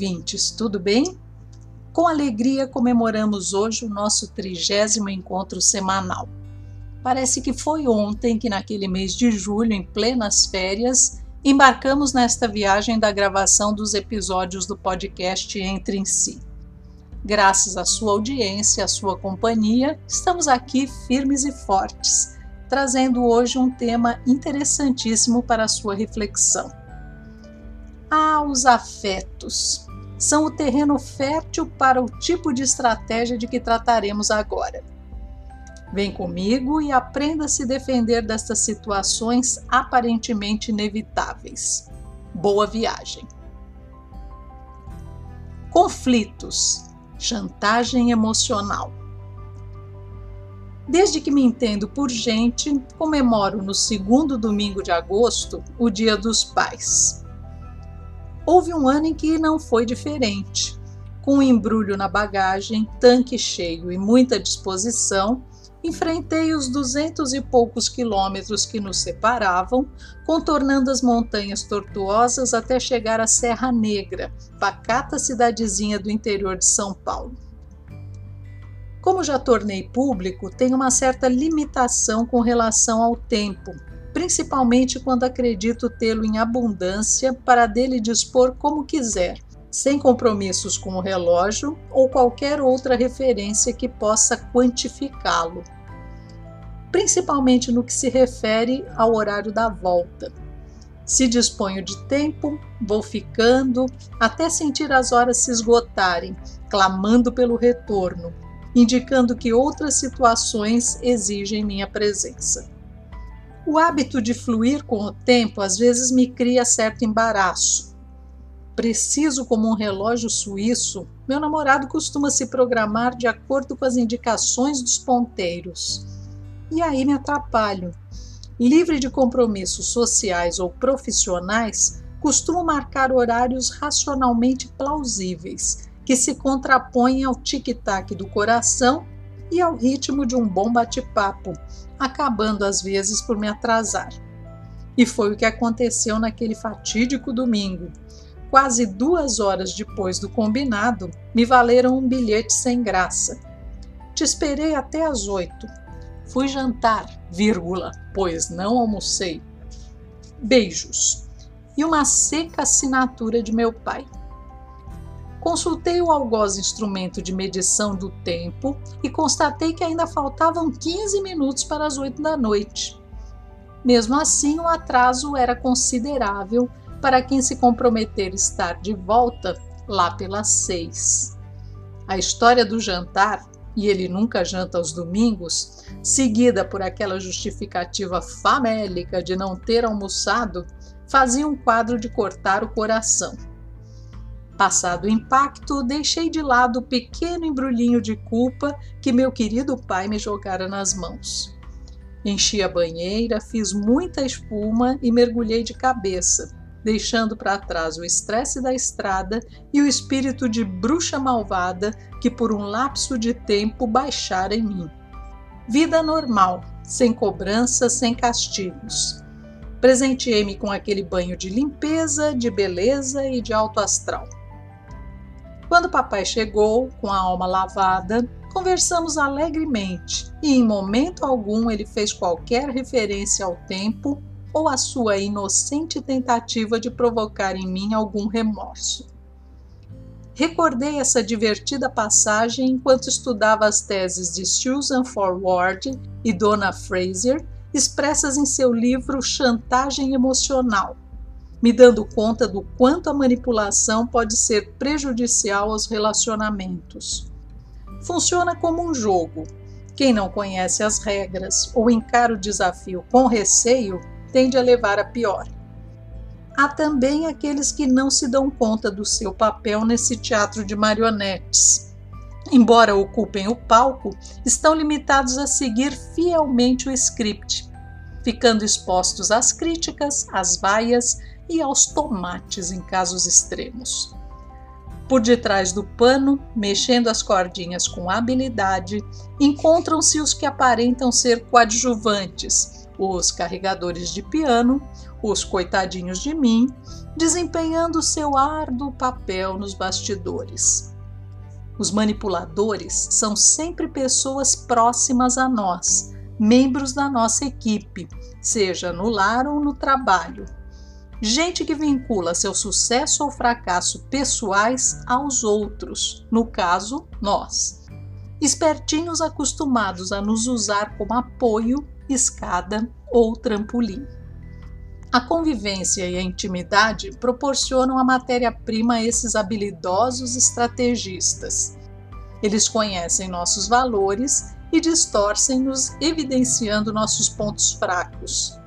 Ouvintes, tudo bem? Com alegria comemoramos hoje o nosso trigésimo encontro semanal. Parece que foi ontem que, naquele mês de julho, em plenas férias, embarcamos nesta viagem da gravação dos episódios do podcast Entre em Si. Graças à sua audiência, à sua companhia, estamos aqui firmes e fortes, trazendo hoje um tema interessantíssimo para a sua reflexão ah, os afetos são o terreno fértil para o tipo de estratégia de que trataremos agora. Vem comigo e aprenda a se defender destas situações aparentemente inevitáveis. Boa viagem! Conflitos, chantagem emocional. Desde que me entendo por gente, comemoro no segundo domingo de agosto o Dia dos Pais. Houve um ano em que não foi diferente. Com um embrulho na bagagem, tanque cheio e muita disposição, enfrentei os duzentos e poucos quilômetros que nos separavam, contornando as montanhas tortuosas até chegar à Serra Negra, pacata cidadezinha do interior de São Paulo. Como já tornei público, tenho uma certa limitação com relação ao tempo, principalmente quando acredito tê-lo em abundância para dele dispor como quiser, sem compromissos com o relógio ou qualquer outra referência que possa quantificá-lo. Principalmente no que se refere ao horário da volta. Se disponho de tempo, vou ficando até sentir as horas se esgotarem, clamando pelo retorno, indicando que outras situações exigem minha presença. O hábito de fluir com o tempo às vezes me cria certo embaraço. Preciso como um relógio suíço, meu namorado costuma se programar de acordo com as indicações dos ponteiros. E aí me atrapalho. Livre de compromissos sociais ou profissionais, costumo marcar horários racionalmente plausíveis, que se contrapõem ao tic-tac do coração e ao ritmo de um bom bate-papo, acabando às vezes por me atrasar. E foi o que aconteceu naquele fatídico domingo. Quase duas horas depois do combinado, me valeram um bilhete sem graça. Te esperei até às oito. Fui jantar, vírgula, pois não almocei. Beijos. E uma seca assinatura de meu pai. Consultei o algoz instrumento de medição do tempo e constatei que ainda faltavam 15 minutos para as 8 da noite. Mesmo assim, o atraso era considerável para quem se comprometer estar de volta lá pelas seis. A história do jantar, e ele nunca janta aos domingos, seguida por aquela justificativa famélica de não ter almoçado, fazia um quadro de cortar o coração. Passado o impacto, deixei de lado o pequeno embrulhinho de culpa que meu querido pai me jogara nas mãos. Enchi a banheira, fiz muita espuma e mergulhei de cabeça, deixando para trás o estresse da estrada e o espírito de bruxa malvada que por um lapso de tempo baixara em mim. Vida normal, sem cobranças, sem castigos. Presenteei-me com aquele banho de limpeza, de beleza e de alto astral. Quando papai chegou, com a alma lavada, conversamos alegremente e em momento algum ele fez qualquer referência ao tempo ou à sua inocente tentativa de provocar em mim algum remorso. Recordei essa divertida passagem enquanto estudava as teses de Susan Forward e Donna Fraser, expressas em seu livro Chantagem Emocional, me dando conta do quanto a manipulação pode ser prejudicial aos relacionamentos. Funciona como um jogo. Quem não conhece as regras ou encara o desafio com receio tende a levar a pior. há também aqueles que não se dão conta do seu papel nesse teatro de marionetes. Embora ocupem o palco, estão limitados a seguir fielmente o script, ficando expostos às críticas, às vaias e aos tomates em casos extremos. Por detrás do pano, mexendo as cordinhas com habilidade, encontram-se os que aparentam ser coadjuvantes, os carregadores de piano, os coitadinhos de mim, desempenhando seu árduo papel nos bastidores. Os manipuladores são sempre pessoas próximas a nós, membros da nossa equipe, seja no lar ou no trabalho, Gente que vincula seu sucesso ou fracasso pessoais aos outros, no caso, nós. Espertinhos acostumados a nos usar como apoio, escada ou trampolim. A convivência e a intimidade proporcionam a matéria-prima a esses habilidosos estrategistas. Eles conhecem nossos valores e distorcem-nos, evidenciando nossos pontos fracos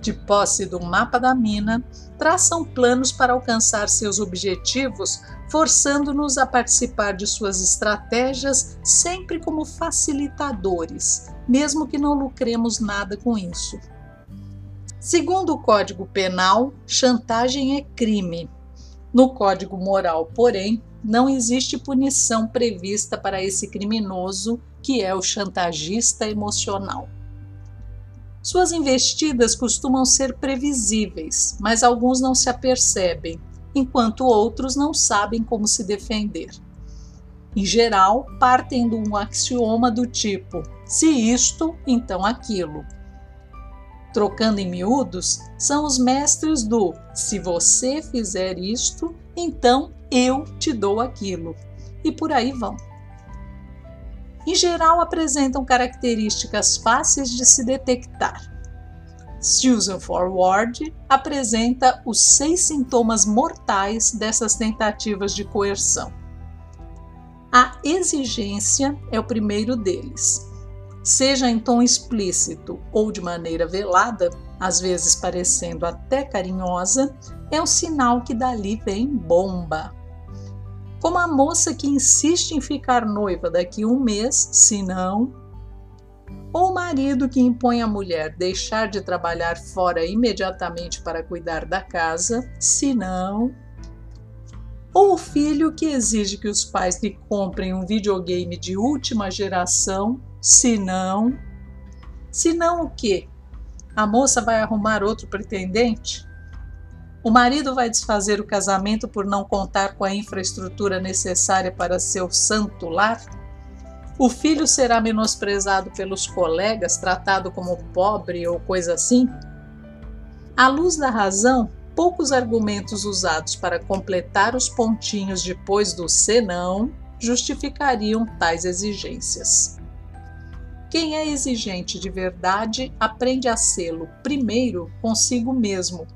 de posse do mapa da mina, traçam planos para alcançar seus objetivos, forçando-nos a participar de suas estratégias sempre como facilitadores, mesmo que não lucremos nada com isso. Segundo o Código Penal, chantagem é crime. No Código Moral, porém, não existe punição prevista para esse criminoso que é o chantagista emocional. Suas investidas costumam ser previsíveis, mas alguns não se apercebem, enquanto outros não sabem como se defender. Em geral, partem de um axioma do tipo: se isto, então aquilo. Trocando em miúdos, são os mestres do se você fizer isto, então eu te dou aquilo. E por aí vão em geral apresentam características fáceis de se detectar. Susan Forward apresenta os seis sintomas mortais dessas tentativas de coerção. A exigência é o primeiro deles. Seja em tom explícito ou de maneira velada, às vezes parecendo até carinhosa, é um sinal que dali vem bomba como a moça que insiste em ficar noiva daqui um mês, se não, ou o marido que impõe à mulher deixar de trabalhar fora imediatamente para cuidar da casa, se não, ou o filho que exige que os pais lhe comprem um videogame de última geração, se não, se não o quê? A moça vai arrumar outro pretendente? O marido vai desfazer o casamento por não contar com a infraestrutura necessária para seu santo lar? O filho será menosprezado pelos colegas, tratado como pobre ou coisa assim? À luz da razão, poucos argumentos usados para completar os pontinhos depois do senão justificariam tais exigências. Quem é exigente de verdade aprende a sê-lo primeiro consigo mesmo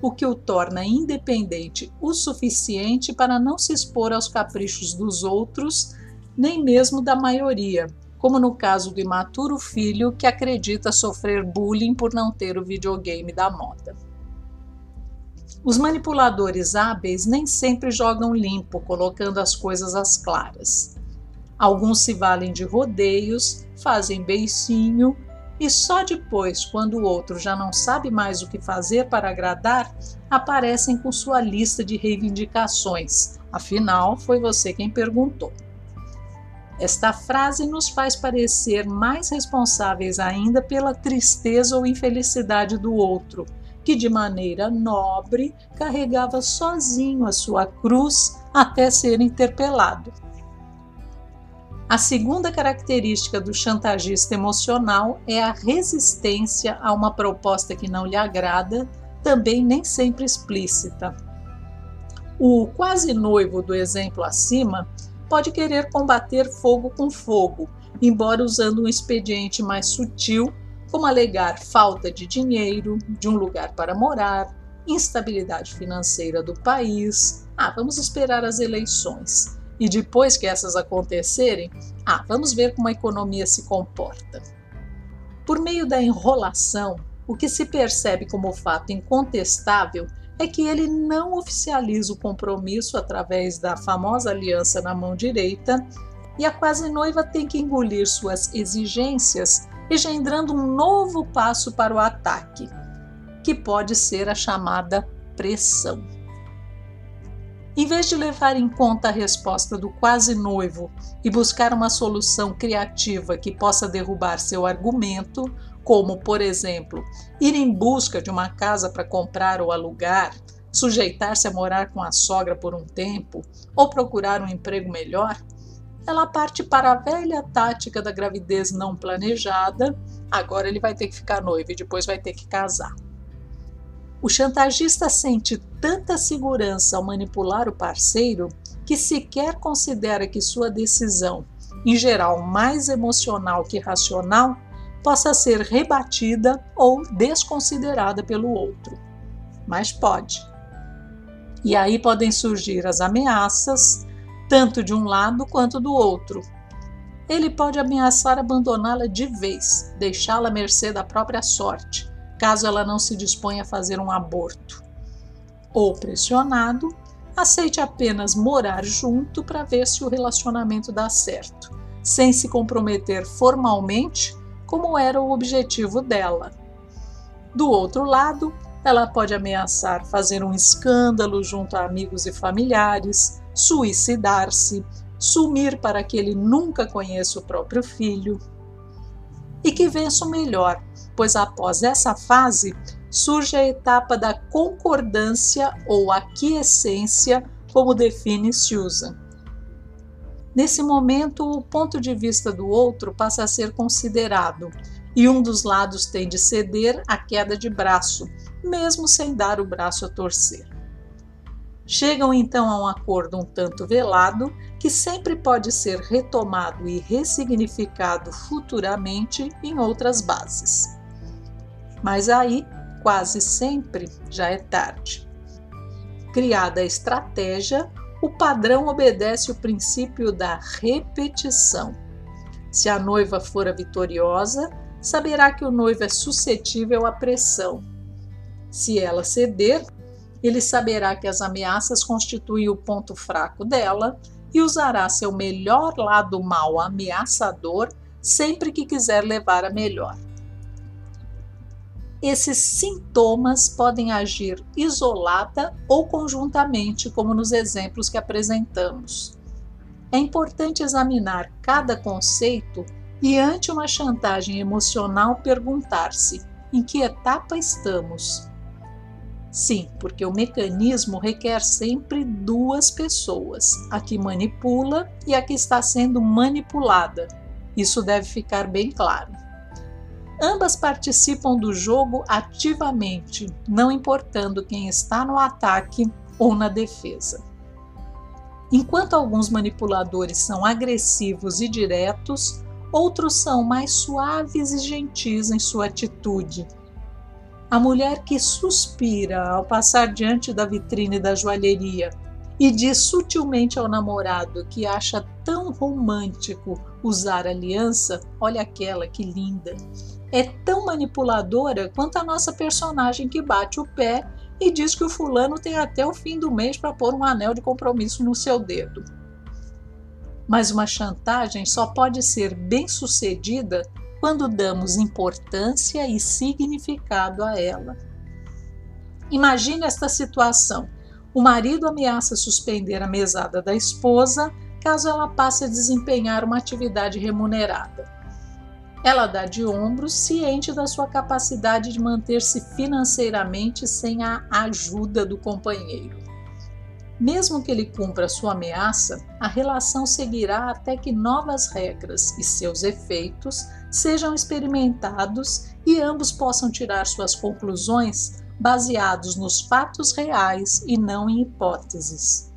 o que o torna independente o suficiente para não se expor aos caprichos dos outros, nem mesmo da maioria, como no caso do imaturo filho que acredita sofrer bullying por não ter o videogame da moda. Os manipuladores hábeis nem sempre jogam limpo, colocando as coisas às claras. Alguns se valem de rodeios, fazem beicinho e só depois, quando o outro já não sabe mais o que fazer para agradar, aparecem com sua lista de reivindicações. Afinal, foi você quem perguntou. Esta frase nos faz parecer mais responsáveis ainda pela tristeza ou infelicidade do outro, que de maneira nobre carregava sozinho a sua cruz até ser interpelado. A segunda característica do chantagista emocional é a resistência a uma proposta que não lhe agrada, também nem sempre explícita. O quase noivo do exemplo acima pode querer combater fogo com fogo, embora usando um expediente mais sutil, como alegar falta de dinheiro, de um lugar para morar, instabilidade financeira do país. Ah, vamos esperar as eleições e depois que essas acontecerem, ah, vamos ver como a economia se comporta. Por meio da enrolação, o que se percebe como fato incontestável é que ele não oficializa o compromisso através da famosa aliança na mão direita e a quase noiva tem que engolir suas exigências, engendrando um novo passo para o ataque, que pode ser a chamada pressão. Em vez de levar em conta a resposta do quase noivo e buscar uma solução criativa que possa derrubar seu argumento, como, por exemplo, ir em busca de uma casa para comprar ou alugar, sujeitar-se a morar com a sogra por um tempo ou procurar um emprego melhor, ela parte para a velha tática da gravidez não planejada. Agora ele vai ter que ficar noivo e depois vai ter que casar. O chantagista sente tanta segurança ao manipular o parceiro que sequer considera que sua decisão, em geral mais emocional que racional, possa ser rebatida ou desconsiderada pelo outro. Mas pode. E aí podem surgir as ameaças, tanto de um lado quanto do outro. Ele pode ameaçar abandoná-la de vez, deixá-la à mercê da própria sorte, caso ela não se disponha a fazer um aborto. Ou pressionado, aceite apenas morar junto para ver se o relacionamento dá certo, sem se comprometer formalmente, como era o objetivo dela. Do outro lado, ela pode ameaçar fazer um escândalo junto a amigos e familiares, suicidar-se, sumir para que ele nunca conheça o próprio filho. E que vença o melhor, pois após essa fase surge a etapa da concordância ou aquiescência, como define Susan. Nesse momento, o ponto de vista do outro passa a ser considerado e um dos lados tem de ceder à queda de braço, mesmo sem dar o braço a torcer. Chegam então a um acordo um tanto velado, que sempre pode ser retomado e ressignificado futuramente em outras bases. Mas aí, quase sempre, já é tarde. Criada a estratégia, o padrão obedece o princípio da repetição. Se a noiva for a vitoriosa, saberá que o noivo é suscetível à pressão. Se ela ceder, ele saberá que as ameaças constituem o ponto fraco dela e usará seu melhor lado mal ameaçador sempre que quiser levar a melhor. Esses sintomas podem agir isolada ou conjuntamente, como nos exemplos que apresentamos. É importante examinar cada conceito e, ante uma chantagem emocional, perguntar-se: em que etapa estamos? Sim, porque o mecanismo requer sempre duas pessoas, a que manipula e a que está sendo manipulada. Isso deve ficar bem claro. Ambas participam do jogo ativamente, não importando quem está no ataque ou na defesa. Enquanto alguns manipuladores são agressivos e diretos, outros são mais suaves e gentis em sua atitude a mulher que suspira ao passar diante da vitrine da joalheria e diz sutilmente ao namorado que acha tão romântico usar aliança, olha aquela que linda. É tão manipuladora quanto a nossa personagem que bate o pé e diz que o fulano tem até o fim do mês para pôr um anel de compromisso no seu dedo. Mas uma chantagem só pode ser bem sucedida quando damos importância e significado a ela. Imagine esta situação: o marido ameaça suspender a mesada da esposa caso ela passe a desempenhar uma atividade remunerada. Ela dá de ombros, ciente da sua capacidade de manter-se financeiramente sem a ajuda do companheiro. Mesmo que ele cumpra sua ameaça, a relação seguirá até que novas regras e seus efeitos sejam experimentados e ambos possam tirar suas conclusões baseados nos fatos reais e não em hipóteses.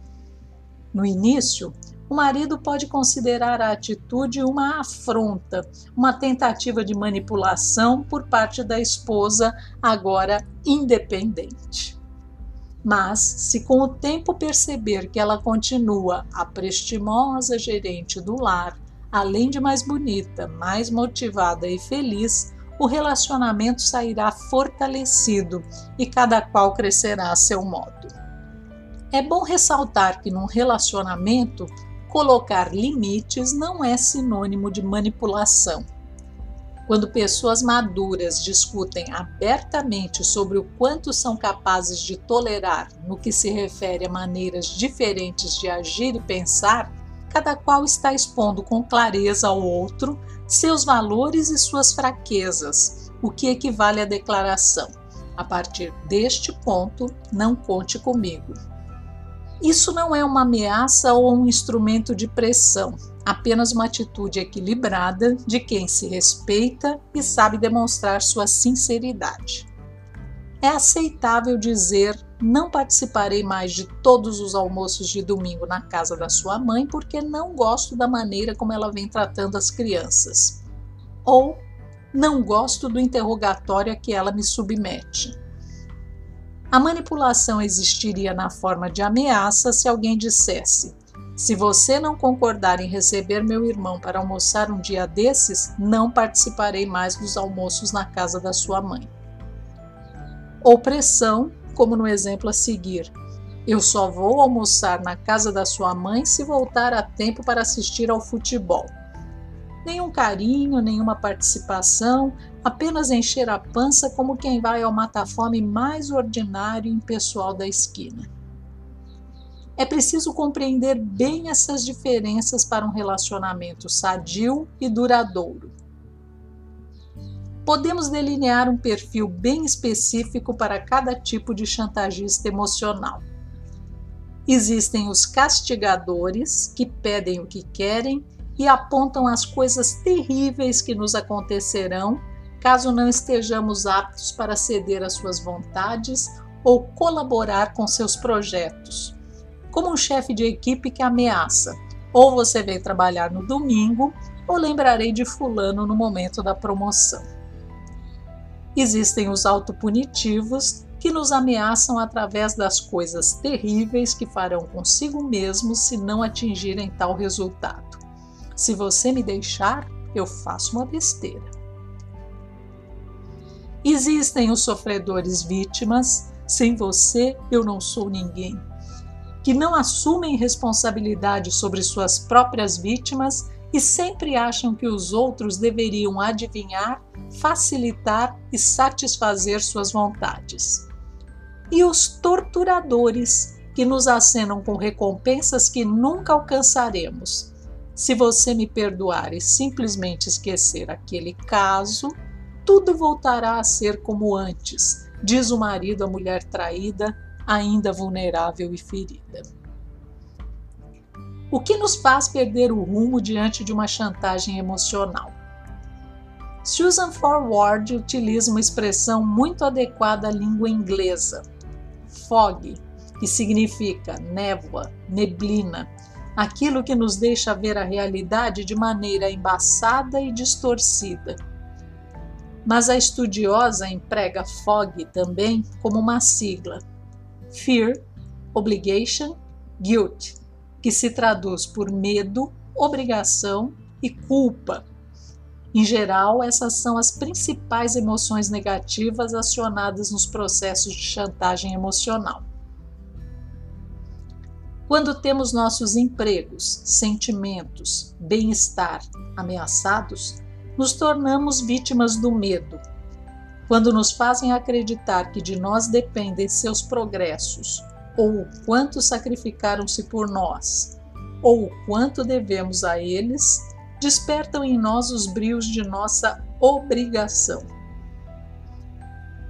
No início, o marido pode considerar a atitude uma afronta, uma tentativa de manipulação por parte da esposa, agora independente. Mas, se com o tempo perceber que ela continua a prestimosa gerente do lar, além de mais bonita, mais motivada e feliz, o relacionamento sairá fortalecido e cada qual crescerá a seu modo. É bom ressaltar que num relacionamento, colocar limites não é sinônimo de manipulação. Quando pessoas maduras discutem abertamente sobre o quanto são capazes de tolerar no que se refere a maneiras diferentes de agir e pensar, cada qual está expondo com clareza ao outro seus valores e suas fraquezas, o que equivale à declaração: a partir deste ponto, não conte comigo. Isso não é uma ameaça ou um instrumento de pressão, apenas uma atitude equilibrada de quem se respeita e sabe demonstrar sua sinceridade. É aceitável dizer: não participarei mais de todos os almoços de domingo na casa da sua mãe porque não gosto da maneira como ela vem tratando as crianças. Ou não gosto do interrogatório a que ela me submete. A manipulação existiria na forma de ameaça se alguém dissesse: se você não concordar em receber meu irmão para almoçar um dia desses, não participarei mais dos almoços na casa da sua mãe. Ou pressão, como no exemplo a seguir: eu só vou almoçar na casa da sua mãe se voltar a tempo para assistir ao futebol nenhum carinho, nenhuma participação, apenas encher a pança como quem vai ao mata-fome mais ordinário e impessoal da esquina. É preciso compreender bem essas diferenças para um relacionamento sadio e duradouro. Podemos delinear um perfil bem específico para cada tipo de chantagista emocional. Existem os castigadores, que pedem o que querem e apontam as coisas terríveis que nos acontecerão caso não estejamos aptos para ceder às suas vontades ou colaborar com seus projetos. Como um chefe de equipe que ameaça: ou você vem trabalhar no domingo, ou lembrarei de Fulano no momento da promoção. Existem os autopunitivos que nos ameaçam através das coisas terríveis que farão consigo mesmos se não atingirem tal resultado. Se você me deixar, eu faço uma besteira. Existem os sofredores vítimas, sem você eu não sou ninguém, que não assumem responsabilidade sobre suas próprias vítimas e sempre acham que os outros deveriam adivinhar, facilitar e satisfazer suas vontades. E os torturadores, que nos acenam com recompensas que nunca alcançaremos se você me perdoar e simplesmente esquecer aquele caso, tudo voltará a ser como antes, diz o marido à mulher traída, ainda vulnerável e ferida. O que nos faz perder o rumo diante de uma chantagem emocional? Susan Forward utiliza uma expressão muito adequada à língua inglesa, fog, que significa névoa, neblina, aquilo que nos deixa ver a realidade de maneira embaçada e distorcida. Mas a estudiosa emprega FOG também como uma sigla: Fear, Obligation, Guilt, que se traduz por medo, obrigação e culpa. Em geral, essas são as principais emoções negativas acionadas nos processos de chantagem emocional. Quando temos nossos empregos, sentimentos, bem-estar ameaçados, nos tornamos vítimas do medo. Quando nos fazem acreditar que de nós dependem seus progressos, ou o quanto sacrificaram-se por nós, ou o quanto devemos a eles, despertam em nós os brios de nossa obrigação.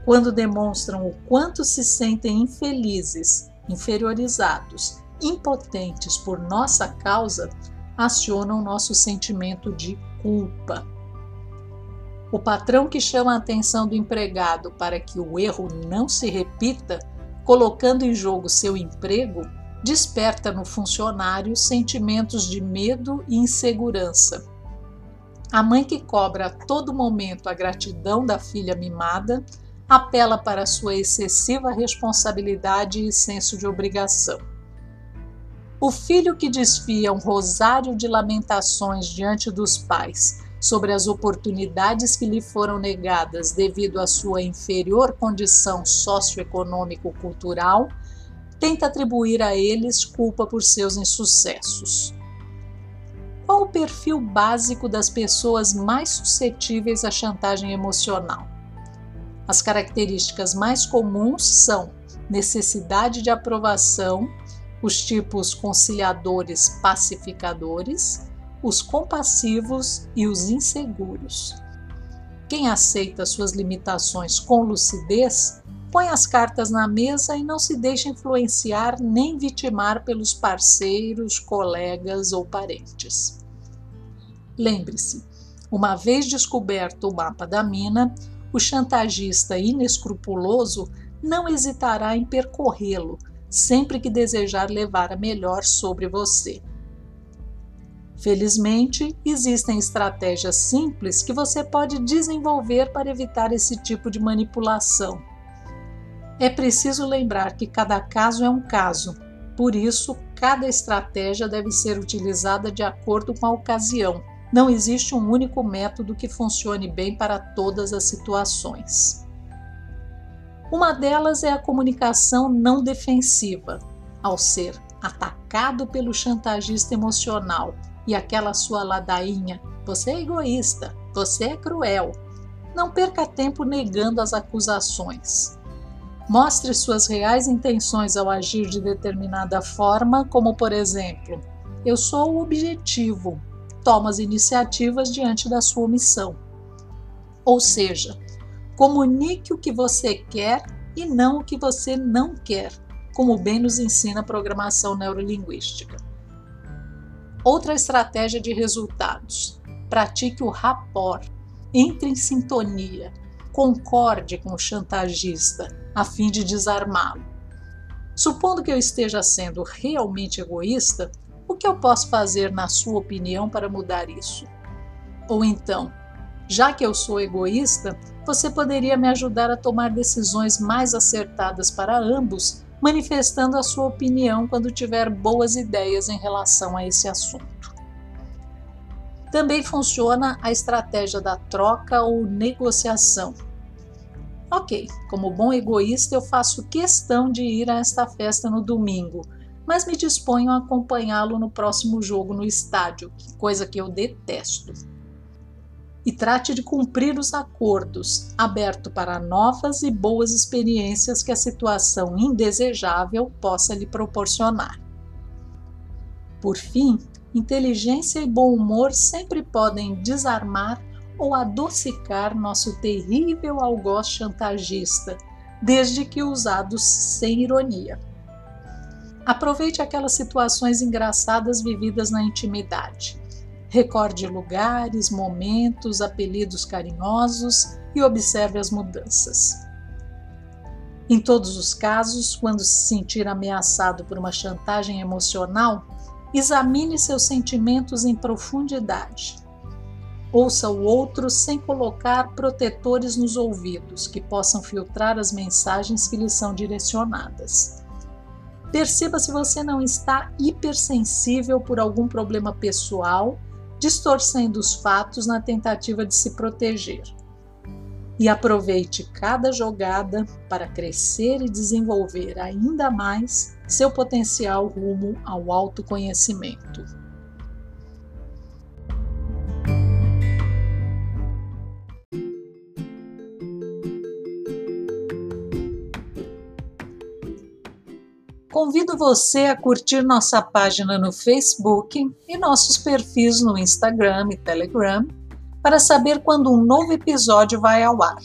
Quando demonstram o quanto se sentem infelizes, inferiorizados impotentes por nossa causa acionam nosso sentimento de culpa. O patrão que chama a atenção do empregado para que o erro não se repita, colocando em jogo seu emprego, desperta no funcionário sentimentos de medo e insegurança. A mãe que cobra a todo momento a gratidão da filha mimada apela para sua excessiva responsabilidade e senso de obrigação. O filho que desfia um rosário de lamentações diante dos pais sobre as oportunidades que lhe foram negadas devido à sua inferior condição socioeconômico-cultural, tenta atribuir a eles culpa por seus insucessos. Qual o perfil básico das pessoas mais suscetíveis à chantagem emocional? As características mais comuns são necessidade de aprovação, os tipos conciliadores pacificadores, os compassivos e os inseguros. Quem aceita suas limitações com lucidez põe as cartas na mesa e não se deixa influenciar nem vitimar pelos parceiros, colegas ou parentes. Lembre-se, uma vez descoberto o mapa da mina, o chantagista inescrupuloso não hesitará em percorrê-lo sempre que desejar levar a melhor sobre você. Felizmente, existem estratégias simples que você pode desenvolver para evitar esse tipo de manipulação. É preciso lembrar que cada caso é um caso, por isso, cada estratégia deve ser utilizada de acordo com a ocasião. Não existe um único método que funcione bem para todas as situações. Uma delas é a comunicação não defensiva. Ao ser atacado pelo chantagista emocional e aquela sua ladainha, você é egoísta, você é cruel. Não perca tempo negando as acusações. Mostre suas reais intenções ao agir de determinada forma, como por exemplo, eu sou o objetivo, toma as iniciativas diante da sua omissão. Ou seja, Comunique o que você quer e não o que você não quer, como bem nos ensina a programação neurolinguística. Outra estratégia de resultados: pratique o rapport, entre em sintonia, concorde com o chantagista a fim de desarmá-lo. Supondo que eu esteja sendo realmente egoísta, o que eu posso fazer, na sua opinião, para mudar isso? Ou então, já que eu sou egoísta, você poderia me ajudar a tomar decisões mais acertadas para ambos, manifestando a sua opinião quando tiver boas ideias em relação a esse assunto. Também funciona a estratégia da troca ou negociação. Ok, como bom egoísta, eu faço questão de ir a esta festa no domingo, mas me disponho a acompanhá-lo no próximo jogo no estádio, coisa que eu detesto e trate de cumprir os acordos, aberto para novas e boas experiências que a situação indesejável possa lhe proporcionar. Por fim, inteligência e bom humor sempre podem desarmar ou adocicar nosso terrível algoz chantagista, desde que usados sem ironia. Aproveite aquelas situações engraçadas vividas na intimidade Recorde lugares, momentos, apelidos carinhosos e observe as mudanças. Em todos os casos, quando se sentir ameaçado por uma chantagem emocional, examine seus sentimentos em profundidade. Ouça o outro sem colocar protetores nos ouvidos que possam filtrar as mensagens que lhe são direcionadas. Perceba se você não está hipersensível por algum problema pessoal distorcendo os fatos na tentativa de se proteger. E aproveite cada jogada para crescer e desenvolver ainda mais seu potencial rumo ao autoconhecimento. Convido você a curtir nossa página no Facebook e nossos perfis no Instagram e Telegram para saber quando um novo episódio vai ao ar.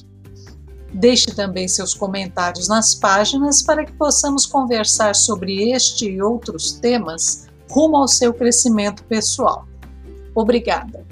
Deixe também seus comentários nas páginas para que possamos conversar sobre este e outros temas rumo ao seu crescimento pessoal. Obrigada!